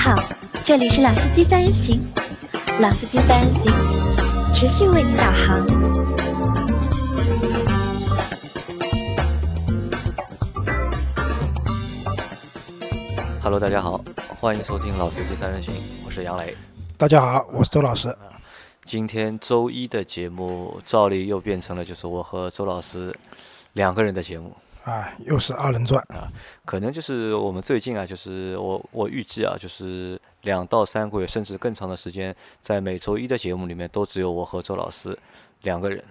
好，这里是老司机三人行，老司机三人行，持续为您导航。Hello，大家好，欢迎收听《老司机三人行》，我是杨磊。大家好，我是周老师。今天周一的节目，照例又变成了就是我和周老师两个人的节目。啊，又是二人转啊可能就是我们最近啊，就是我我预计啊，就是两到三个月，甚至更长的时间，在每周一的节目里面，都只有我和周老师两个人。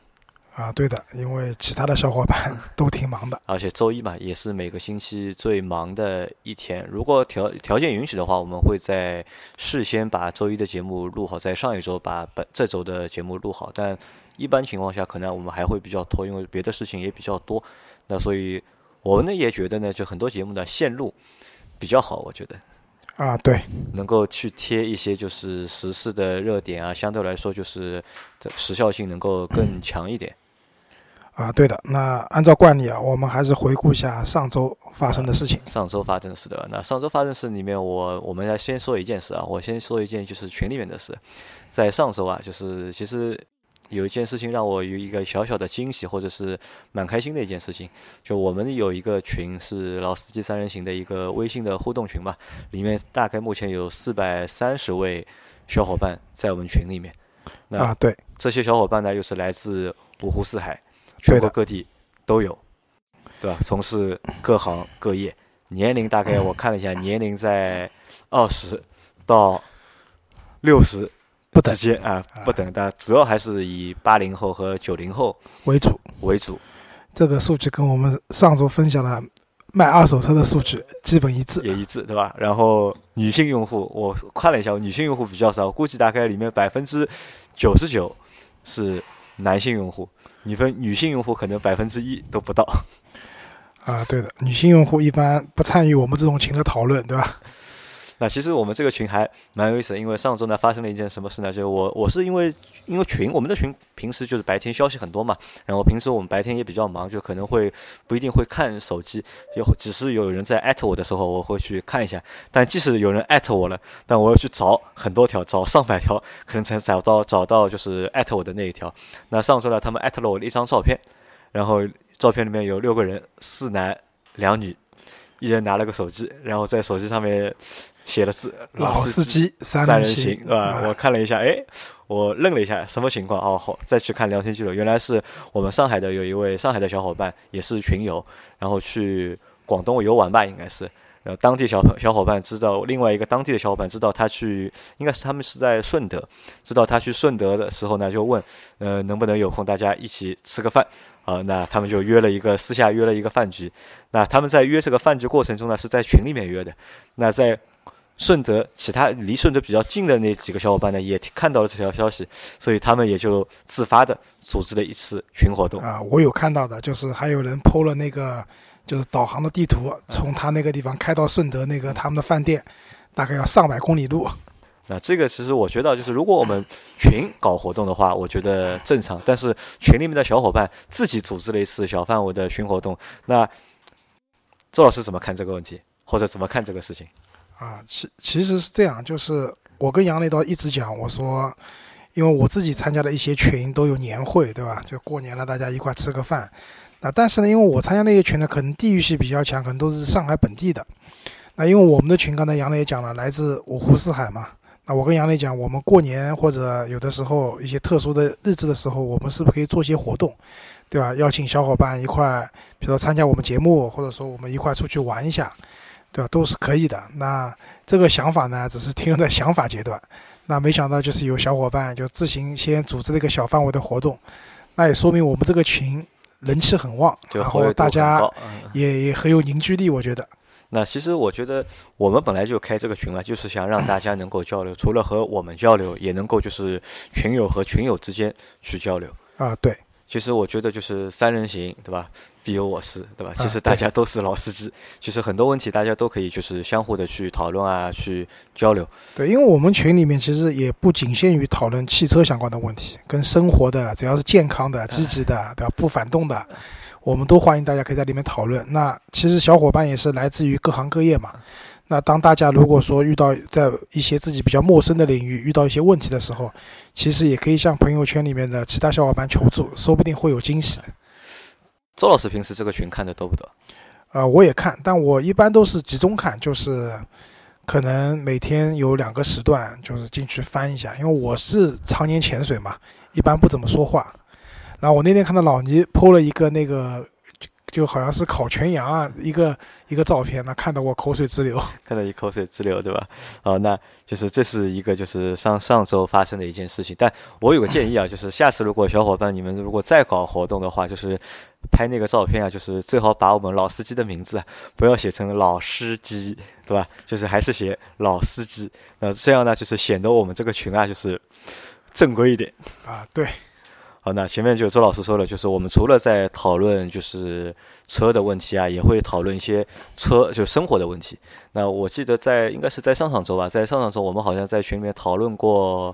啊，对的，因为其他的小伙伴 都挺忙的。而且周一嘛，也是每个星期最忙的一天。如果条条件允许的话，我们会在事先把周一的节目录好，在上一周把本这周的节目录好。但一般情况下，可能我们还会比较拖，因为别的事情也比较多。那所以我们呢也觉得呢，就很多节目的线路比较好，我觉得啊，对，能够去贴一些就是时事的热点啊，相对来说就是时效性能够更 强一点。啊，对的。那按照惯例啊，我们还是回顾一下上周发生的事情。上周发生的事的，那上周发生的事里面，我我们来先说一件事啊，我先说一件就是群里面的事，在上周啊，就是其实有一件事情让我有一个小小的惊喜，或者是蛮开心的一件事情，就我们有一个群是老司机三人行的一个微信的互动群吧，里面大概目前有四百三十位小伙伴在我们群里面。那啊，对，这些小伙伴呢，又是来自五湖四海，全国各地都有，对吧？从事各行各业，年龄大概我看了一下，年龄在二十到六十不直接啊，不等，但主要还是以八零后和九零后为主。为主。这个数据跟我们上周分享的卖二手车的数据基本一致。也一致，对吧？然后女性用户，我看了一下，女性用户比较少，估计大概里面百分之九十九是男性用户，女分女性用户可能百分之一都不到。啊，对的，女性用户一般不参与我们这种群的讨论，对吧？那其实我们这个群还蛮有意思的，因为上周呢发生了一件什么事呢？就是我我是因为因为群我们的群平时就是白天消息很多嘛，然后平时我们白天也比较忙，就可能会不一定会看手机，有只是有人在艾特我的时候，我会去看一下。但即使有人艾特我了，但我要去找很多条，找上百条，可能才找到找到就是艾特我的那一条。那上周呢，他们艾特了我的一张照片，然后照片里面有六个人，四男两女，一人拿了个手机，然后在手机上面写了字“老司司机三人行”，对吧？啊我看了一下，哎，我愣了一下，什么情况？哦，好，再去看聊天记录，原来是我们上海的有一位上海的小伙伴，也是群友，然后去广东游玩吧，应该是。然后当地小小伙伴知道，另外一个当地的小伙伴知道他去，应该是他们是在顺德，知道他去顺德的时候呢，就问，呃，能不能有空大家一起吃个饭？啊，那他们就约了一个私下约了一个饭局。那他们在约这个饭局过程中呢，是在群里面约的。那在顺德其他离顺德比较近的那几个小伙伴呢，也看到了这条消息，所以他们也就自发的组织了一次群活动。啊，我有看到的，就是还有人 PO 了那个就是导航的地图，从他那个地方开到顺德那个他们的饭店，大概要上百公里路。那这个其实我觉得，就是如果我们群搞活动的话，我觉得正常。但是群里面的小伙伴自己组织了一次小范围的群活动，那周老师怎么看这个问题，或者怎么看这个事情？啊，其其实是这样，就是我跟杨磊都一直讲，我说，因为我自己参加的一些群都有年会，对吧？就过年了，大家一块吃个饭。那但是呢，因为我参加那些群呢，可能地域性比较强，可能都是上海本地的。那因为我们的群，刚才杨磊也讲了，来自五湖四海嘛。那我跟杨磊讲，我们过年或者有的时候一些特殊的日子的时候，我们是不是可以做些活动，对吧？邀请小伙伴一块，比如说参加我们节目，或者说我们一块出去玩一下，对吧？都是可以的。那这个想法呢，只是停留在想法阶段。那没想到就是有小伙伴就自行先组织了一个小范围的活动，那也说明我们这个群人气很旺，然后大家也也很有凝聚力，我觉得。那其实我觉得我们本来就开这个群嘛，就是想让大家能够交流，除了和我们交流，也能够就是群友和群友之间去交流。啊，对，其实我觉得就是三人行，对吧？必有我师，对吧？其实大家都是老司机，其实很多问题大家都可以就是相互的去讨论啊，去交流。对，因为我们群里面其实也不仅限于讨论汽车相关的问题，跟生活的，只要是健康的、积极的，对吧？不反动的，我们都欢迎大家可以在里面讨论。那其实小伙伴也是来自于各行各业嘛。那当大家如果说遇到在一些自己比较陌生的领域遇到一些问题的时候，其实也可以向朋友圈里面的其他小伙伴求助，说不定会有惊喜。周老师平时这个群看的多不多？呃，我也看，但我一般都是集中看，就是可能每天有两个时段，就是进去翻一下，因为我是常年潜水嘛，一般不怎么说话。然后我那天看到老倪 PO 了一个那个。就好像是烤全羊啊，一个一个照片，那看得我口水直流，看到你口水直流，对吧？哦，那就是这是一个就是上上周发生的一件事情。但我有个建议啊，就是下次如果小伙伴你们如果再搞活动的话，就是拍那个照片啊，就是最好把我们老司机的名字不要写成老司机，对吧？就是还是写老司机，那这样呢，就是显得我们这个群啊，就是正规一点啊，对。好，那前面就周老师说了，就是我们除了在讨论就是车的问题啊，也会讨论一些车就生活的问题。那我记得在应该是在上上周吧，在上上周我们好像在群里面讨论过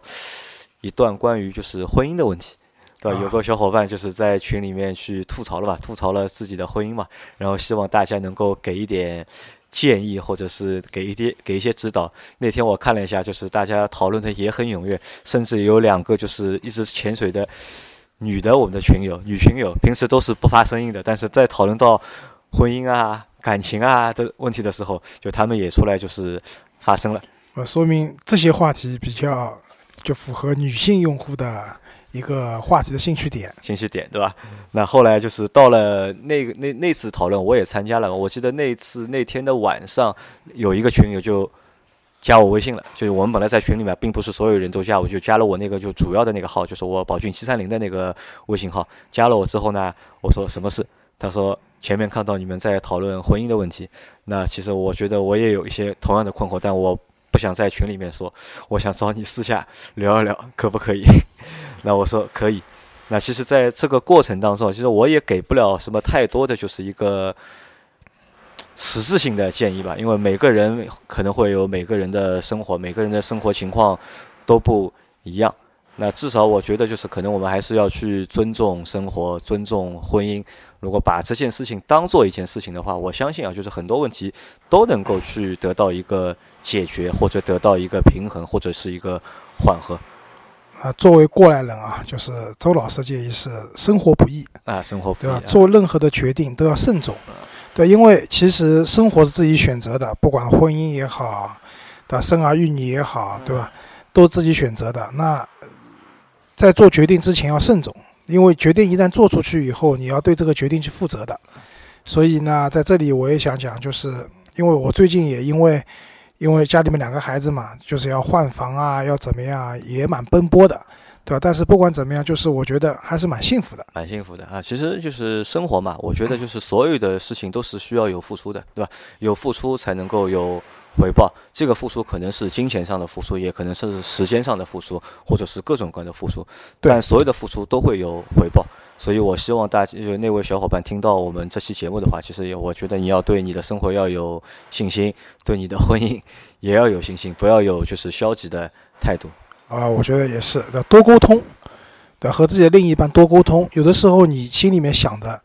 一段关于就是婚姻的问题，对吧？有个小伙伴就是在群里面去吐槽了吧，吐槽了自己的婚姻嘛，然后希望大家能够给一点建议，或者是给一点给一些指导。那天我看了一下，就是大家讨论的也很踊跃，甚至有两个就是一直潜水的。女的，我们的群友，女群友平时都是不发声音的，但是在讨论到婚姻啊、感情啊的问题的时候，就他们也出来就是发声了。呃，说明这些话题比较就符合女性用户的一个话题的兴趣点，兴趣点对吧？那后来就是到了那个那那次讨论，我也参加了。我记得那次那天的晚上，有一个群友就。加我微信了，就是我们本来在群里面，并不是所有人都加我，就加了我那个就主要的那个号，就是我宝骏七三零的那个微信号。加了我之后呢，我说什么事？他说前面看到你们在讨论婚姻的问题，那其实我觉得我也有一些同样的困惑，但我不想在群里面说，我想找你私下聊一聊，可不可以？那我说可以。那其实在这个过程当中，其实我也给不了什么太多的就是一个。实质性的建议吧，因为每个人可能会有每个人的生活，每个人的生活情况都不一样。那至少我觉得，就是可能我们还是要去尊重生活，尊重婚姻。如果把这件事情当做一件事情的话，我相信啊，就是很多问题都能够去得到一个解决，或者得到一个平衡，或者是一个缓和。啊，作为过来人啊，就是周老师建议是：生活不易啊，生活对吧？做任何的决定都要慎重。对，因为其实生活是自己选择的，不管婚姻也好，对吧？生儿育女也好，对吧？都自己选择的。那在做决定之前要慎重，因为决定一旦做出去以后，你要对这个决定去负责的。所以呢，在这里我也想讲，就是因为我最近也因为因为家里面两个孩子嘛，就是要换房啊，要怎么样，也蛮奔波的。对吧？但是不管怎么样，就是我觉得还是蛮幸福的，蛮幸福的啊！其实就是生活嘛，我觉得就是所有的事情都是需要有付出的，对吧？有付出才能够有回报。这个付出可能是金钱上的付出，也可能是时间上的付出，或者是各种各样的付出。但所有的付出都会有回报。所以我希望大就那位小伙伴听到我们这期节目的话，其实我觉得你要对你的生活要有信心，对你的婚姻也要有信心，不要有就是消极的态度。啊，我觉得也是，要多沟通，对和自己的另一半多沟通。有的时候你心里面想的，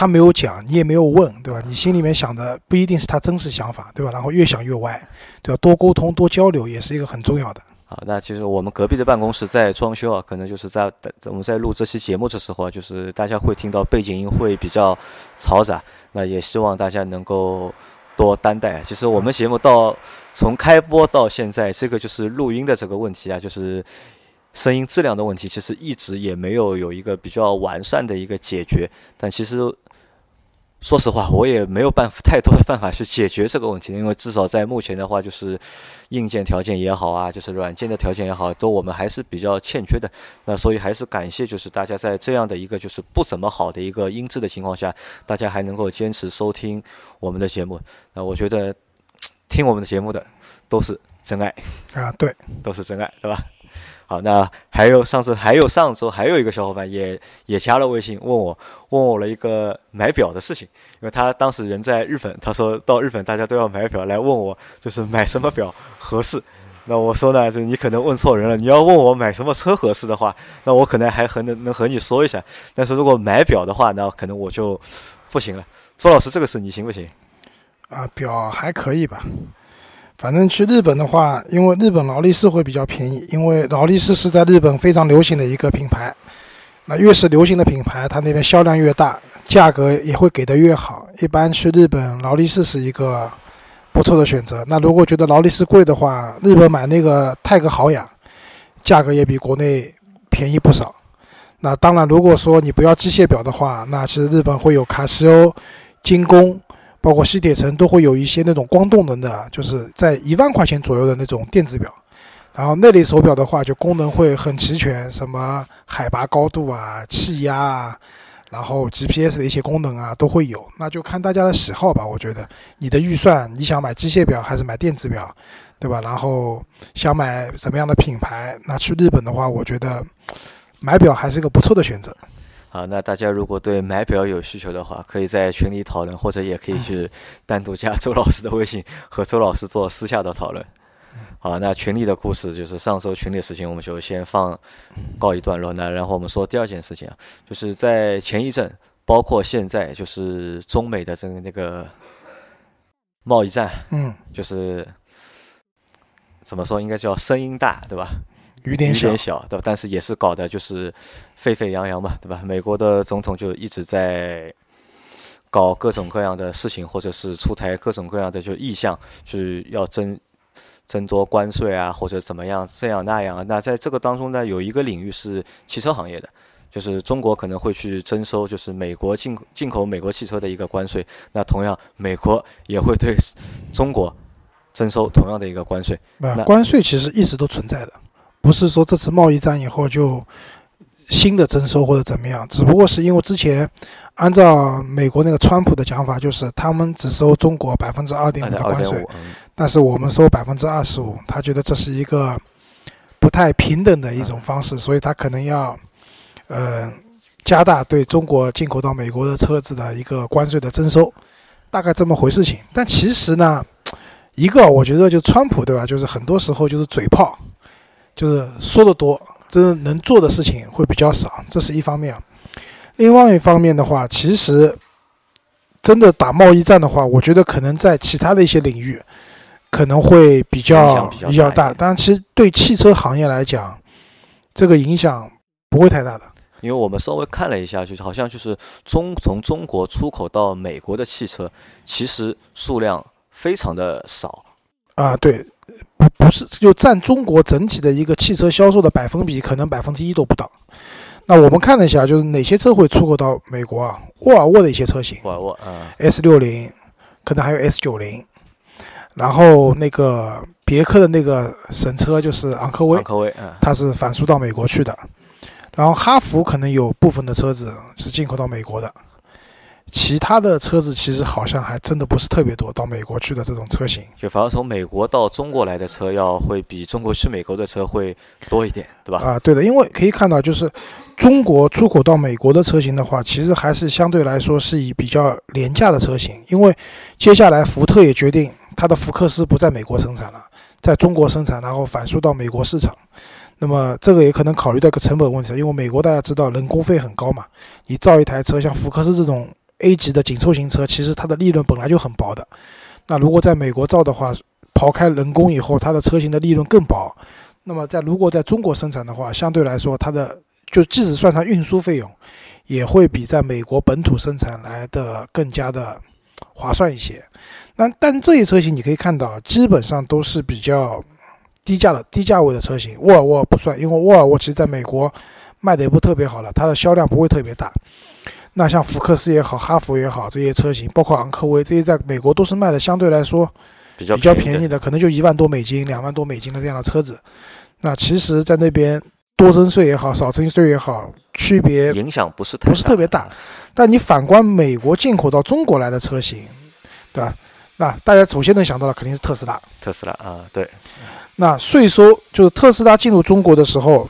他没有讲，你也没有问，对吧？你心里面想的不一定是他真实想法，对吧？然后越想越歪，对吧？多沟通、多交流也是一个很重要的。好，那其实我们隔壁的办公室在装修啊，可能就是在我们在录这期节目的时候啊，就是大家会听到背景音会比较嘈杂，那也希望大家能够。多担待。其实我们节目到从开播到现在，这个就是录音的这个问题啊，就是声音质量的问题，其实一直也没有有一个比较完善的一个解决。但其实。说实话，我也没有办法太多的办法去解决这个问题，因为至少在目前的话，就是硬件条件也好啊，就是软件的条件也好，都我们还是比较欠缺的。那所以还是感谢，就是大家在这样的一个就是不怎么好的一个音质的情况下，大家还能够坚持收听我们的节目。那我觉得听我们的节目的都是真爱啊，对，都是真爱，对吧？好，那还有上次，还有上周，还有一个小伙伴也也加了微信，问我问我了一个买表的事情，因为他当时人在日本，他说到日本大家都要买表，来问我就是买什么表合适。那我说呢，就你可能问错人了，你要问我买什么车合适的话，那我可能还和能能和你说一下，但是如果买表的话，那可能我就不行了。周老师，这个事你行不行？啊，表还可以吧。反正去日本的话，因为日本劳力士会比较便宜，因为劳力士是在日本非常流行的一个品牌。那越是流行的品牌，它那边销量越大，价格也会给的越好。一般去日本，劳力士是一个不错的选择。那如果觉得劳力士贵的话，日本买那个泰格豪雅，价格也比国内便宜不少。那当然，如果说你不要机械表的话，那其实日本会有卡西欧、精工。包括西铁城都会有一些那种光动能的，就是在一万块钱左右的那种电子表，然后那类手表的话，就功能会很齐全，什么海拔高度啊、气压啊，然后 GPS 的一些功能啊都会有。那就看大家的喜好吧，我觉得你的预算，你想买机械表还是买电子表，对吧？然后想买什么样的品牌？那去日本的话，我觉得买表还是一个不错的选择。好，那大家如果对买表有需求的话，可以在群里讨论，或者也可以去 单独加周老师的微信，和周老师做私下的讨论。好，那群里的故事就是上周群里的事情，我们就先放告一段落。那然后我们说第二件事情啊，就是在前一阵，包括现在，就是中美的这个那个贸易战，嗯，就是怎么说，应该叫声音大，对吧？雨点小，对吧？但是也是搞的就是沸沸扬扬嘛，对吧？美国的总统就一直在搞各种各样的事情，或者是出台各种各样的就意向，就是要增增多关税啊，或者怎么样这样那样。那在这个当中呢，有一个领域是汽车行业的，就是中国可能会去征收，就是美国进进口美国汽车的一个关税。那同样，美国也会对中国征收同样的一个关税。那关税其实一直都存在的。不是说这次贸易战以后就新的征收或者怎么样，只不过是因为之前按照美国那个川普的讲法，就是他们只收中国百分之二点五的关税，但是我们收百分之二十五，他觉得这是一个不太平等的一种方式，所以他可能要呃加大对中国进口到美国的车子的一个关税的征收，大概这么回事情。但其实呢，一个我觉得就川普对吧，就是很多时候就是嘴炮。就是说的多，真的能做的事情会比较少，这是一方面。另外一方面的话，其实真的打贸易战的话，我觉得可能在其他的一些领域可能会比较比较大。但其实对汽车行业来讲，这个影响不会太大的。因为我们稍微看了一下，就是好像就是中从中国出口到美国的汽车，其实数量非常的少。啊，对。不不是，就占中国整体的一个汽车销售的百分比，可能百分之一都不到。那我们看了一下，就是哪些车会出口到美国啊？沃尔沃的一些车型，沃尔沃，嗯，S 六零，可能还有 S 九零，然后那个别克的那个神车就是昂科威，昂科威，嗯，它是反输到美国去的。然后哈弗可能有部分的车子是进口到美国的。其他的车子其实好像还真的不是特别多，到美国去的这种车型，就反而从美国到中国来的车要会比中国去美国的车会多一点，对吧？啊，对的，因为可以看到，就是中国出口到美国的车型的话，其实还是相对来说是以比较廉价的车型，因为接下来福特也决定它的福克斯不在美国生产了，在中国生产，然后反输到美国市场。那么这个也可能考虑到一个成本问题，因为美国大家知道人工费很高嘛，你造一台车像福克斯这种。A 级的紧凑型车，其实它的利润本来就很薄的。那如果在美国造的话，刨开人工以后，它的车型的利润更薄。那么在如果在中国生产的话，相对来说，它的就即使算上运输费用，也会比在美国本土生产来的更加的划算一些。那但这些车型你可以看到，基本上都是比较低价的低价位的车型。沃尔沃不算，因为沃尔沃其实在美国卖的也不特别好了，它的销量不会特别大。那像福克斯也好，哈弗也好，这些车型，包括昂科威这些，在美国都是卖的相对来说比较比较便宜的，可能就一万多美金、两万多美金的这样的车子。那其实，在那边多征税也好，少征税也好，区别影响不是不是特别大。但你反观美国进口到中国来的车型，对吧？那大家首先能想到的肯定是特斯拉。特斯拉啊，对。那税收就是特斯拉进入中国的时候，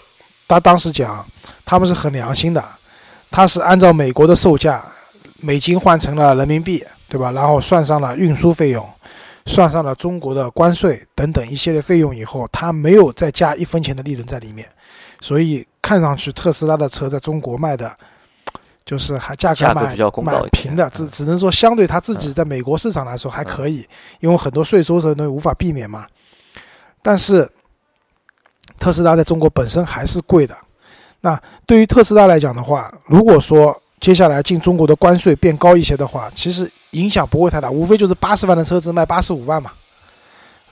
他当时讲他们是很良心的。它是按照美国的售价，美金换成了人民币，对吧？然后算上了运输费用，算上了中国的关税等等一系列费用以后，它没有再加一分钱的利润在里面，所以看上去特斯拉的车在中国卖的，就是还价格蛮蛮平的，只嗯只能说相对它自己在美国市场来说还可以，因为很多税收的东西无法避免嘛。但是特斯拉在中国本身还是贵的。那对于特斯拉来讲的话，如果说接下来进中国的关税变高一些的话，其实影响不会太大，无非就是八十万的车子卖八十五万嘛，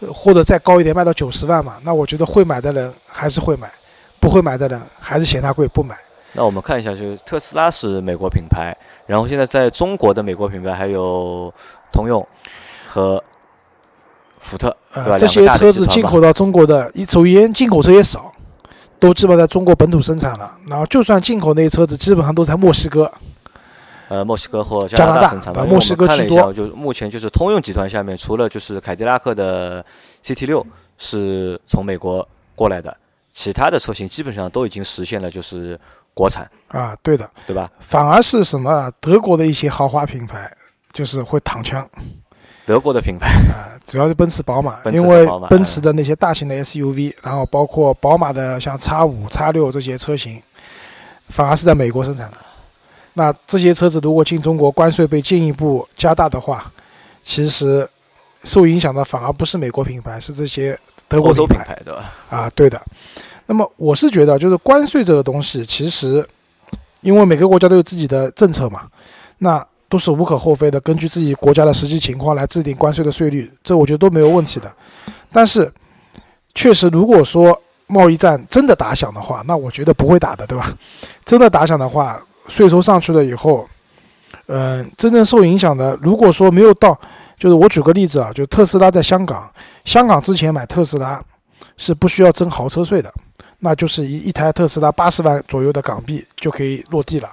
呃或者再高一点卖到九十万嘛。那我觉得会买的人还是会买，不会买的人还是嫌它贵不买。那我们看一下，就是特斯拉是美国品牌，然后现在在中国的美国品牌还有通用和福特，对吧？呃，这些车子进口到中国的，一首先进口车也少，都基本在中国本土生产了。然后就算进口那些车子，基本上都在墨西哥。呃，墨西哥或加拿大拿生产墨西哥看了居一下，多就目前就是通用集团下面，除了就是凯迪拉克的 CT 六是从美国过来的，其他的车型基本上都已经实现了就是国产，啊，对的，对吧？反而是什么啊德国的一些豪华品牌，就是会躺枪德国的品牌，啊，主要是奔驰、宝马，奔驰因为奔驰的那些大型的 SUV，然后包括宝马的像 X 五、X 六这些车型，反而是在美国生产的。那这些车子如果进中国，关税被进一步加大的话，其实受影响的反而不是美国品牌，是这些德国。品牌，对吧？啊，对的。那么我是觉得，就是关税这个东西，其实因为每个国家都有自己的政策嘛，那都是无可厚非的，根据自己国家的实际情况来制定关税的税率，这我觉得都没有问题的。但是，确实，如果说贸易战真的打响的话，那我觉得不会打的，对吧？真的打响的话，税收上去了以后，嗯、真正受影响的，如果说没有到，就是我举个例子啊，就特斯拉在香港，香港之前买特斯拉是不需要征豪车税的，那就是一一台特斯拉八十万左右的港币就可以落地了。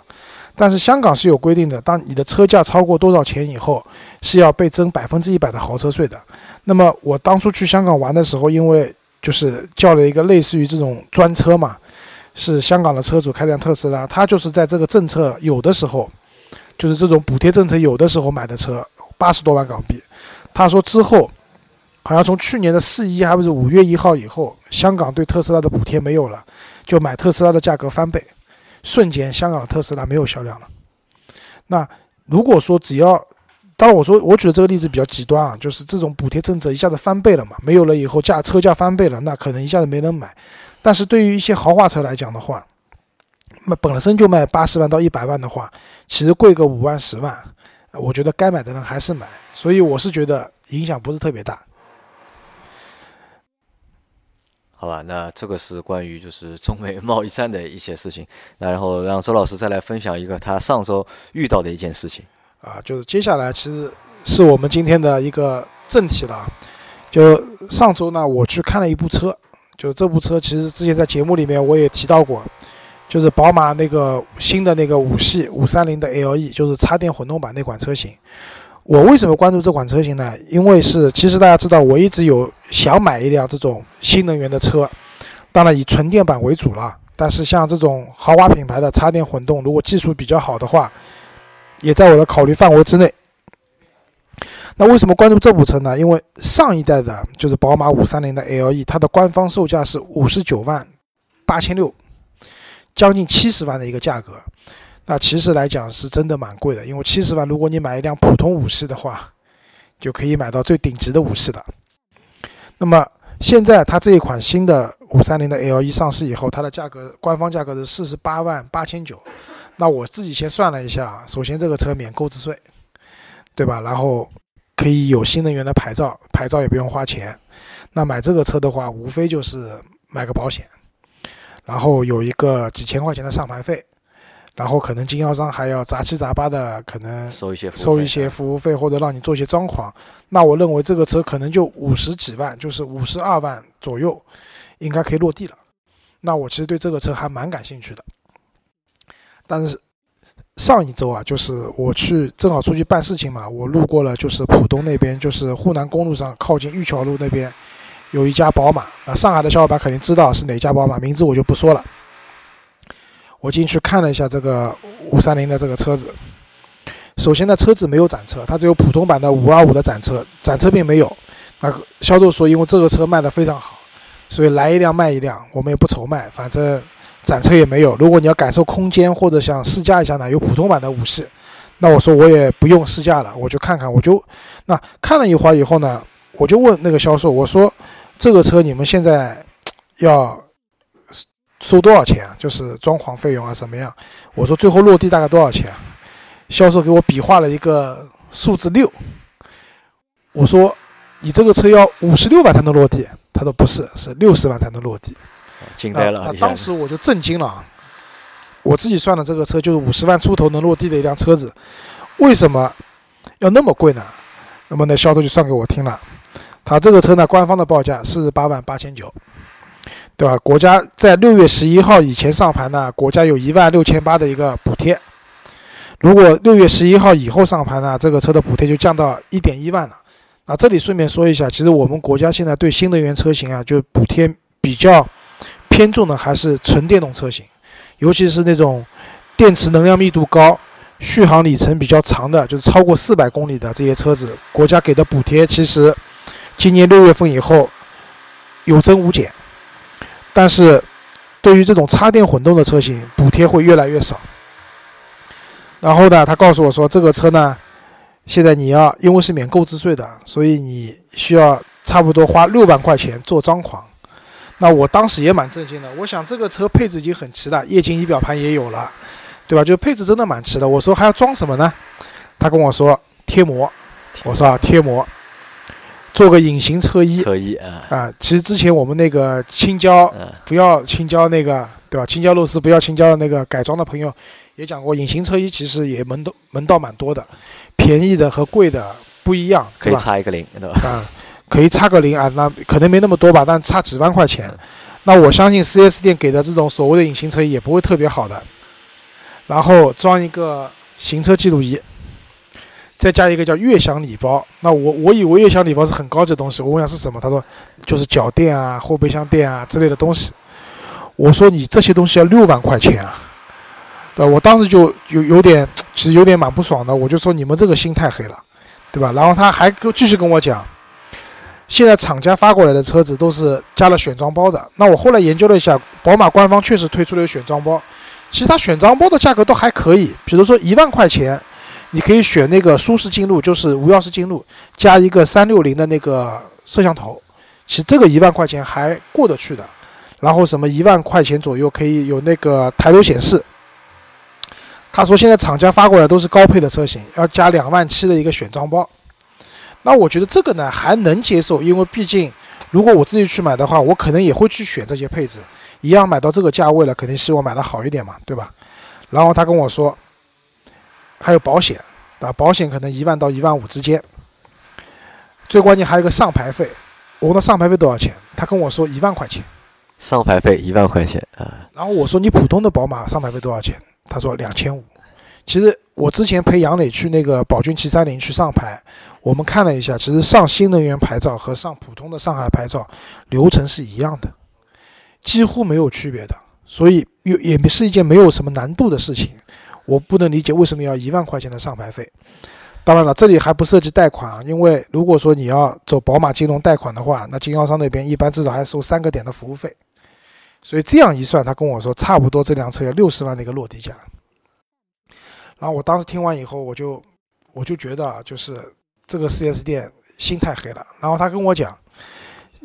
但是香港是有规定的，当你的车价超过多少钱以后，是要被征百分之一百的豪车税的。那么我当初去香港玩的时候，因为就是叫了一个类似于这种专车嘛，是香港的车主开辆特斯拉，他就是在这个政策有的时候，就是这种补贴政策有的时候买的车，八十多万港币。他说之后，好像从去年的四一还不是五月一号以后，香港对特斯拉的补贴没有了，就买特斯拉的价格翻倍，瞬间香港的特斯拉没有销量了。那如果说只要，当然我说我举的这个例子比较极端啊，就是这种补贴政策一下子翻倍了嘛，没有了以后价车价翻倍了，那可能一下子没人买。但是对于一些豪华车来讲的话，那本身就卖八十万到一百万的话，其实贵个五万十万，我觉得该买的人还是买，所以我是觉得影响不是特别大。好吧，那这个是关于就是 中美贸易战的一些事情。那然后让周老师再来分享一个他上周遇到的一件事情。啊，就是接下来其实是我们今天的一个正题了。就上周呢，我去看了一部车，就是这部车其实之前在节目里面我也提到过，就是宝马那个新的那个五系五三零的 LE，就是插电混动版那款车型。我为什么关注这款车型呢？因为是其实大家知道，我一直有想买一辆这种新能源的车，当然以纯电版为主了。但是像这种豪华品牌的插电混动，如果技术比较好的话，也在我的考虑范围之内。那为什么关注这部车呢？因为上一代的就是宝马五三零的 LE，它的官方售价是五十九万八千六，将近七十万的一个价格。那其实来讲是真的蛮贵的，因为七十万，如果你买一辆普通五系的话，就可以买到最顶级的五系的。那么现在它这一款新的五三零的 L 一上市以后，它的价格官方价格是四十八万八千九。那我自己先算了一下，首先这个车免购置税，对吧？然后可以有新能源的牌照，牌照也不用花钱。那买这个车的话，无非就是买个保险，然后有一个几千块钱的上牌费，然后可能经销商还要杂七杂八的可能收一些收一些服务费或者让你做一些装潢，那我认为这个车可能就五十几万，就是五十二万左右，应该可以落地了。那我其实对这个车还蛮感兴趣的。但是上一周啊，就是我去正好出去办事情嘛，我路过了就是浦东那边，就是沪南公路上靠近玉桥路那边有一家宝马，那上海的小伙伴肯定知道是哪家宝马，名字我就不说了。我进去看了一下这个五三零的这个车子，首先呢，车子没有展车，它只有普通版的五二五的展车，展车并没有。那销售说，因为这个车卖的非常好，所以来一辆卖一辆，我们也不愁卖，反正展车也没有。如果你要感受空间或者想试驾一下呢，有普通版的五系。那我说我也不用试驾了，我就看看，我就那看了一会儿以后呢，我就问那个销售，我说这个车你们现在要收多少钱啊？就是装潢费用啊，什么样？我说最后落地大概多少钱？销售给我比划了一个数字六。我说你这个车要五十六万才能落地，他说不是，是六十万才能落地。惊呆了！当时我就震惊了。我自己算的这个车就是五十万出头能落地的一辆车子，为什么要那么贵呢？那么那销售就算给我听了，他这个车呢，官方的报价四十八万八千九，对吧？国家在六月十一号以前上牌呢，国家有一万六千八的一个补贴。如果六月十一号以后上牌呢，这个车的补贴就降到一点一万了。那这里顺便说一下，其实我们国家现在对新能源车型啊，就补贴比较偏重的还是纯电动车型。尤其是那种电池能量密度高、续航里程比较长的，就是超过四百公里的这些车子，国家给的补贴其实今年六月份以后有增无减。但是对于这种插电混动的车型，补贴会越来越少。然后呢，他告诉我说，这个车呢，现在你要因为是免购置税的，所以你需要差不多花六万块钱做装潢。那我当时也蛮震惊的，我想这个车配置已经很齐了，液晶仪表盘也有了，对吧？就配置真的蛮齐的。我说还要装什么呢？他跟我说贴膜，我说啊贴膜，做个隐形车衣。车衣啊。啊，其实之前我们那个青椒不要青椒那个，对吧？青椒肉丝不要青椒的那个改装的朋友也讲过，隐形车衣其实也门道门道蛮多的，便宜的和贵的不一样，可以差一个零，对吧？啊。可以差个零啊，那可能没那么多吧，但差几万块钱，那我相信 4S 店给的这种所谓的隐形车衣也不会特别好的。然后装一个行车记录仪，再加一个叫悦享礼包。那我我以为悦享礼包是很高级的东西，我问下是什么，他说就是脚垫啊、后备箱垫啊之类的东西。我说你这些东西要六万块钱啊，对我当时就有有点，其实有点蛮不爽的，我就说你们这个心太黑了，对吧？然后他还跟继续跟我讲。现在厂家发过来的车子都是加了选装包的。那我后来研究了一下，宝马官方确实推出了选装包，其实它选装包的价格都还可以。比如说一万块钱，你可以选那个舒适进入，就是无钥匙进入，加一个三六零的那个摄像头，其实这个一万块钱还过得去的。然后什么一万块钱左右可以有那个抬头显示。他说现在厂家发过来都是高配的车型，要加两万七的一个选装包。那我觉得这个呢还能接受，因为毕竟如果我自己去买的话，我可能也会去选这些配置，一样买到这个价位了，肯定希望买的好一点嘛，对吧？然后他跟我说还有保险，啊，保险可能一万到一万五之间。最关键还有个上牌费，我问他上牌费多少钱，他跟我说一万块钱。上牌费一万块钱啊。然后我说你普通的宝马上牌费多少钱？他说两千五。其实我之前陪杨磊去那个宝骏七三零去上牌。我们看了一下，其实上新能源牌照和上普通的上海牌照流程是一样的，几乎没有区别的，所以也也是一件没有什么难度的事情。我不能理解为什么要一万块钱的上牌费。当然了，这里还不涉及贷款啊，因为如果说你要走宝马金融贷款的话，那经销商那边一般至少还收三个点的服务费。所以这样一算，他跟我说差不多这辆车要六十万的一个落地价。然后我当时听完以后，我就我就觉得啊，就是。这个 4S 店心太黑了，然后他跟我讲，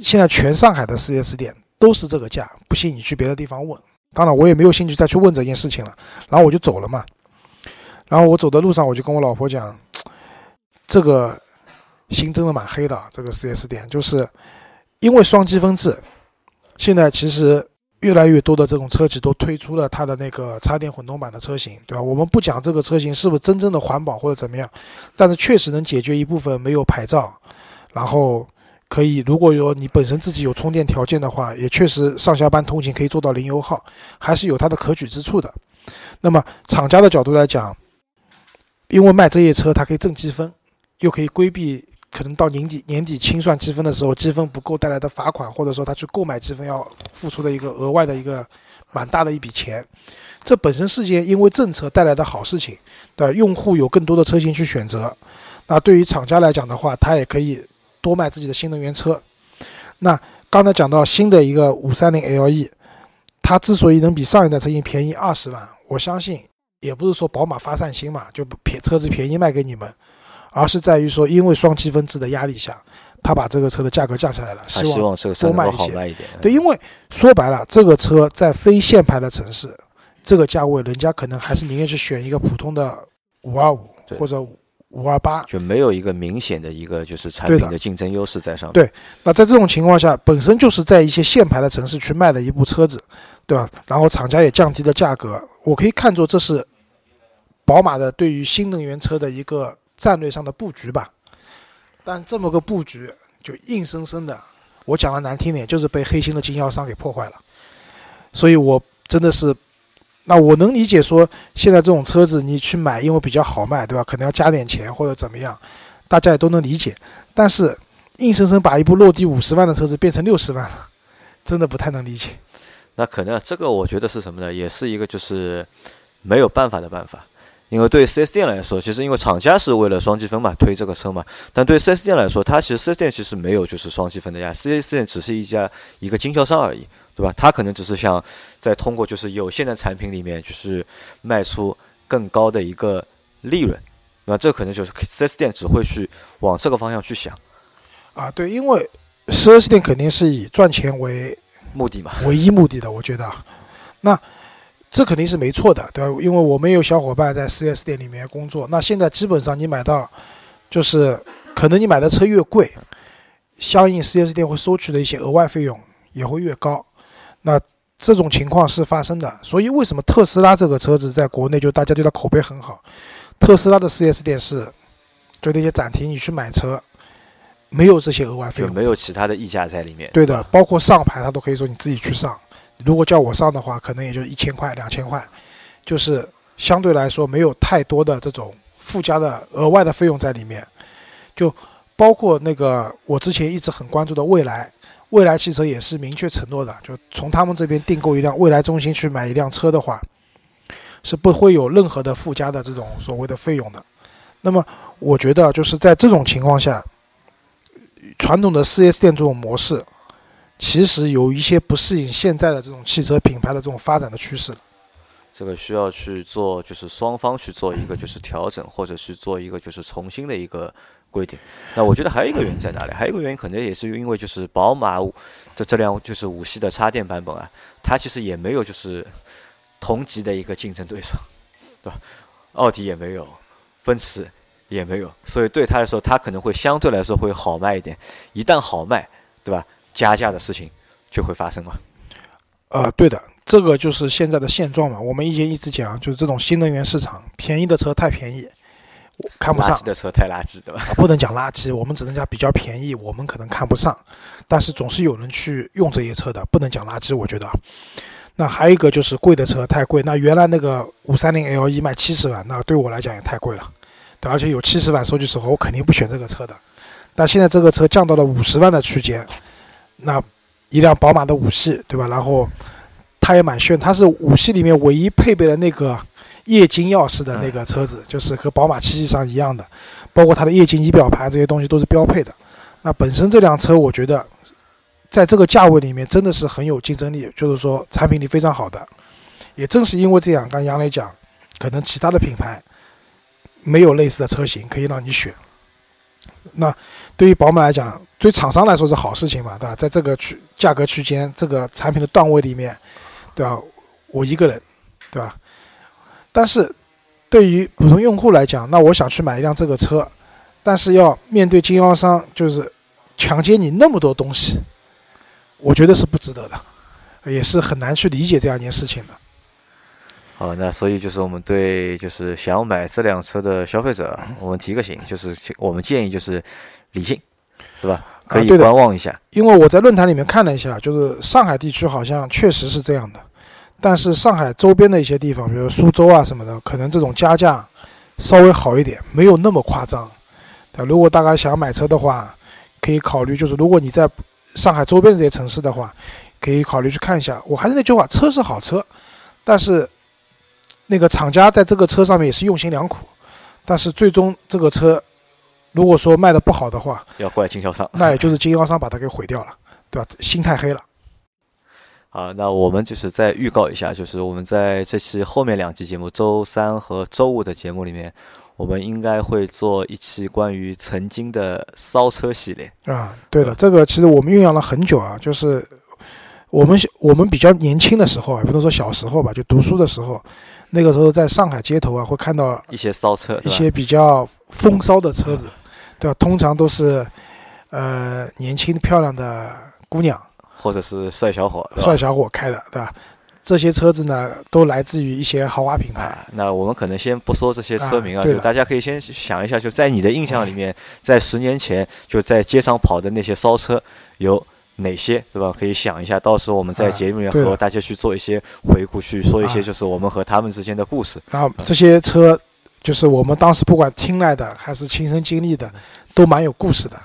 现在全上海的 4S 店都是这个价，不信你去别的地方问。当然我也没有兴趣再去问这件事情了，然后我就走了嘛。然后我走的路上，我就跟我老婆讲，这个心真的蛮黑的。这个 4S 店就是因为双积分制，现在其实。越来越多的这种车企都推出了它的那个插电混动版的车型，对吧？我们不讲这个车型是不是真正的环保或者怎么样，但是确实能解决一部分没有牌照，然后可以如果说你本身自己有充电条件的话，也确实上下班通勤可以做到零油耗，还是有它的可取之处的。那么厂家的角度来讲，因为卖这些车它可以挣积分，又可以规避。可能到年底年底清算积分的时候，积分不够带来的罚款，或者说他去购买积分要付出的一个额外的一个蛮大的一笔钱，这本身是件因为政策带来的好事情，对用户有更多的车型去选择。那对于厂家来讲的话，他也可以多卖自己的新能源车。那刚才讲到新的一个五三零 LE，它之所以能比上一代车型便宜二十万，我相信也不是说宝马发善心嘛，就便车子便宜卖给你们，而是在于说，因为双积分制的压力下，他把这个车的价格降下来了，希望这个车能够好卖一些。对，因为说白了，这个车在非限牌的城市，这个价位，人家可能还是宁愿去选一个普通的五二五或者五二八，就没有一个明显的一个就是产品的竞争优势在上面。对，那在这种情况下，本身就是在一些限牌的城市去卖的一部车子，对吧？然后厂家也降低了价格，我可以看作这是宝马的对于新能源车的一个战略上的布局吧。但这么个布局，就硬生生的，我讲的难听点，就是被黑心的经销商给破坏了。所以我真的是。那我能理解说，现在这种车子你去买，因为比较好卖，对吧？可能要加点钱或者怎么样，大家也都能理解。但是硬生生把一部落地五十万的车子变成六十万了，真的不太能理解。那可能这个我觉得是什么呢？也是一个就是没有办法的办法。因为对 4S 店来说，其实因为厂家是为了双积分嘛推这个车嘛，但对 4S 店来说，它其实 4S 店其实没有就是双积分的呀，4S 店只是一家一个经销商而已。对吧？他可能只是想在通过就是有限的产品里面，就是卖出更高的一个利润，那这可能就是四 S 店只会去往这个方向去想。啊，对，因为四 S 店肯定是以赚钱为目的嘛，唯一目的的，我觉得。那这肯定是没错的，对吧？因为我们有小伙伴在四 S 店里面工作，那现在基本上你买到，就是可能你买的车越贵，相应四 S 店会收取的一些额外费用也会越高。那这种情况是发生的，所以为什么特斯拉这个车子在国内就大家对它口碑很好？特斯拉的 4S 店是，就那些展厅，你去买车，没有这些额外费用，没有其他的溢价在里面。对的，包括上牌，他都可以说你自己去上。如果叫我上的话，可能也就一千块、两千块，就是相对来说没有太多的这种附加的额外的费用在里面。就包括那个我之前一直很关注的蔚来。未来汽车也是明确承诺的，就从他们这边订购一辆未来中心去买一辆车的话，是不会有任何的附加的这种所谓的费用的。那么，我觉得就是在这种情况下，传统的 4S 店这种模式，其实有一些不适应现在的这种汽车品牌的这种发展的趋势。这个需要去做，就是双方去做一个就是调整，或者是做一个就是重新的一个。规定，那我觉得还有一个原因在哪里？还有一个原因可能也是因为就是宝马的这辆就是五系的插电版本啊，它其实也没有就是同级的一个竞争对手，对吧？奥迪也没有，奔驰也没有，所以对他来说，它可能会相对来说会好卖一点。一旦好卖，对吧？加价的事情就会发生嘛。呃，对的，这个就是现在的现状嘛。我们以前一直讲，就是这种新能源市场，便宜的车太便宜。看不上的车太垃圾，对吧？不能讲垃圾，我们只能讲比较便宜，我们可能看不上，但是总是有人去用这些车的，不能讲垃圾，我觉得。那还有一个就是贵的车太贵，那原来那个五三零 L 一卖七十万，那对我来讲也太贵了，对，而且有七十万，说句实话，我肯定不选这个车的。但现在这个车降到了五十万的区间，那一辆宝马的五系，对吧？然后它也蛮炫，它是五系里面唯一配备了那个。液晶钥匙的那个车子，就是和宝马七系上一样的，包括它的液晶仪表盘这些东西都是标配的。那本身这辆车，我觉得在这个价位里面真的是很有竞争力，就是说产品力非常好的。也正是因为这样，刚杨磊讲，可能其他的品牌没有类似的车型可以让你选。那对于宝马来讲，对厂商来说是好事情嘛，对吧？在这个区价格区间、这个产品的段位里面，对吧？我一个人，对吧？但是，对于普通用户来讲，那我想去买一辆这个车，但是要面对经销商就是强奸你那么多东西，我觉得是不值得的，也是很难去理解这样一件事情的。好，那所以就是我们对就是想买这辆车的消费者，我们提个醒，就是我们建议就是理性，对吧？可以观望一下。因为我在论坛里面看了一下，就是上海地区好像确实是这样的。但是上海周边的一些地方，比如苏州啊什么的，可能这种加价稍微好一点，没有那么夸张。如果大家想买车的话，可以考虑，就是如果你在上海周边这些城市的话，可以考虑去看一下。我还是那句话，车是好车，但是那个厂家在这个车上面也是用心良苦。但是最终这个车如果说卖的不好的话，要怪经销商，那也就是经销商把它给毁掉了，对吧？心太黑了。啊，那我们就是再预告一下，就是我们在这期后面两期节目，周三和周五的节目里面，我们应该会做一期关于曾经的骚车系列。啊，对的，这个其实我们酝酿了很久啊，就是我们我们比较年轻的时候啊，不能说小时候吧，就读书的时候，那个时候在上海街头啊，会看到一些骚车，一些比较风骚的车子，对吧？通常都是呃年轻漂亮的姑娘。或者是帅小伙，帅小伙开的，对吧？这些车子呢，都来自于一些豪华品牌。那我们可能先不说这些车名啊，就大家可以先想一下，就在你的印象里面，在十年前就在街上跑的那些骚车有哪些，对吧？可以想一下，到时候我们在节目里面和大家去做一些回顾，去说一些就是我们和他们之间的故事。然后这些车，就是我们当时不管听来的还是亲身经历的，都蛮有故事的。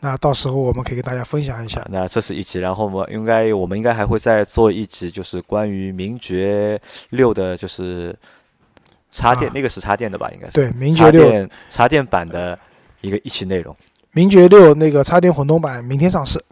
那到时候我们可以给大家分享一下。那这是一集，然后我们应该我们应该还会再做一集，就是关于名爵六的，就是插电，那个是插电的吧？应该是对名爵六插电版的一个一期内容。名爵六那个插电混动版明天上市。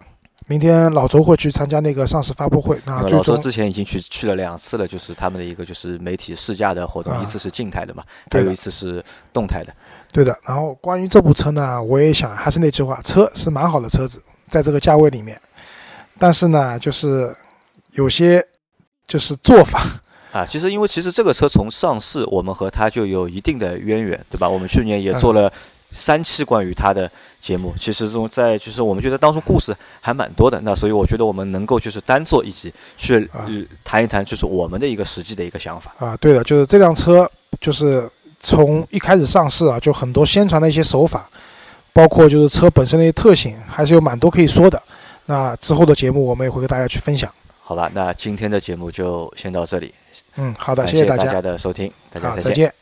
明天老周会去参加那个上市发布会。那老周之前已经去去了两次了，就是他们的一个就是媒体试驾的活动，一次是静态的嘛，还有一次是动态的。对的。然后关于这部车呢，我也想还是那句话，车是蛮好的车子，在这个价位里面，但是呢，就是有些就是做法 啊。其实因为其实这个车从上市，我们和它就有一定的渊源，对吧？我们去年也做了。三期关于他的节目，其实中在就是我们觉得当中故事还蛮多的，那所以我觉得我们能够就是单做一集去谈一谈，就是我们的一个实际的一个想法啊。对的，就是这辆车就是从一开始上市啊，就很多宣传的一些手法，包括就是车本身的一些特性，还是有蛮多可以说的。那之后的节目我们也会跟大家去分享。好吧，那今天的节目就先到这里。嗯，好的，谢谢大家的收听，大家再见。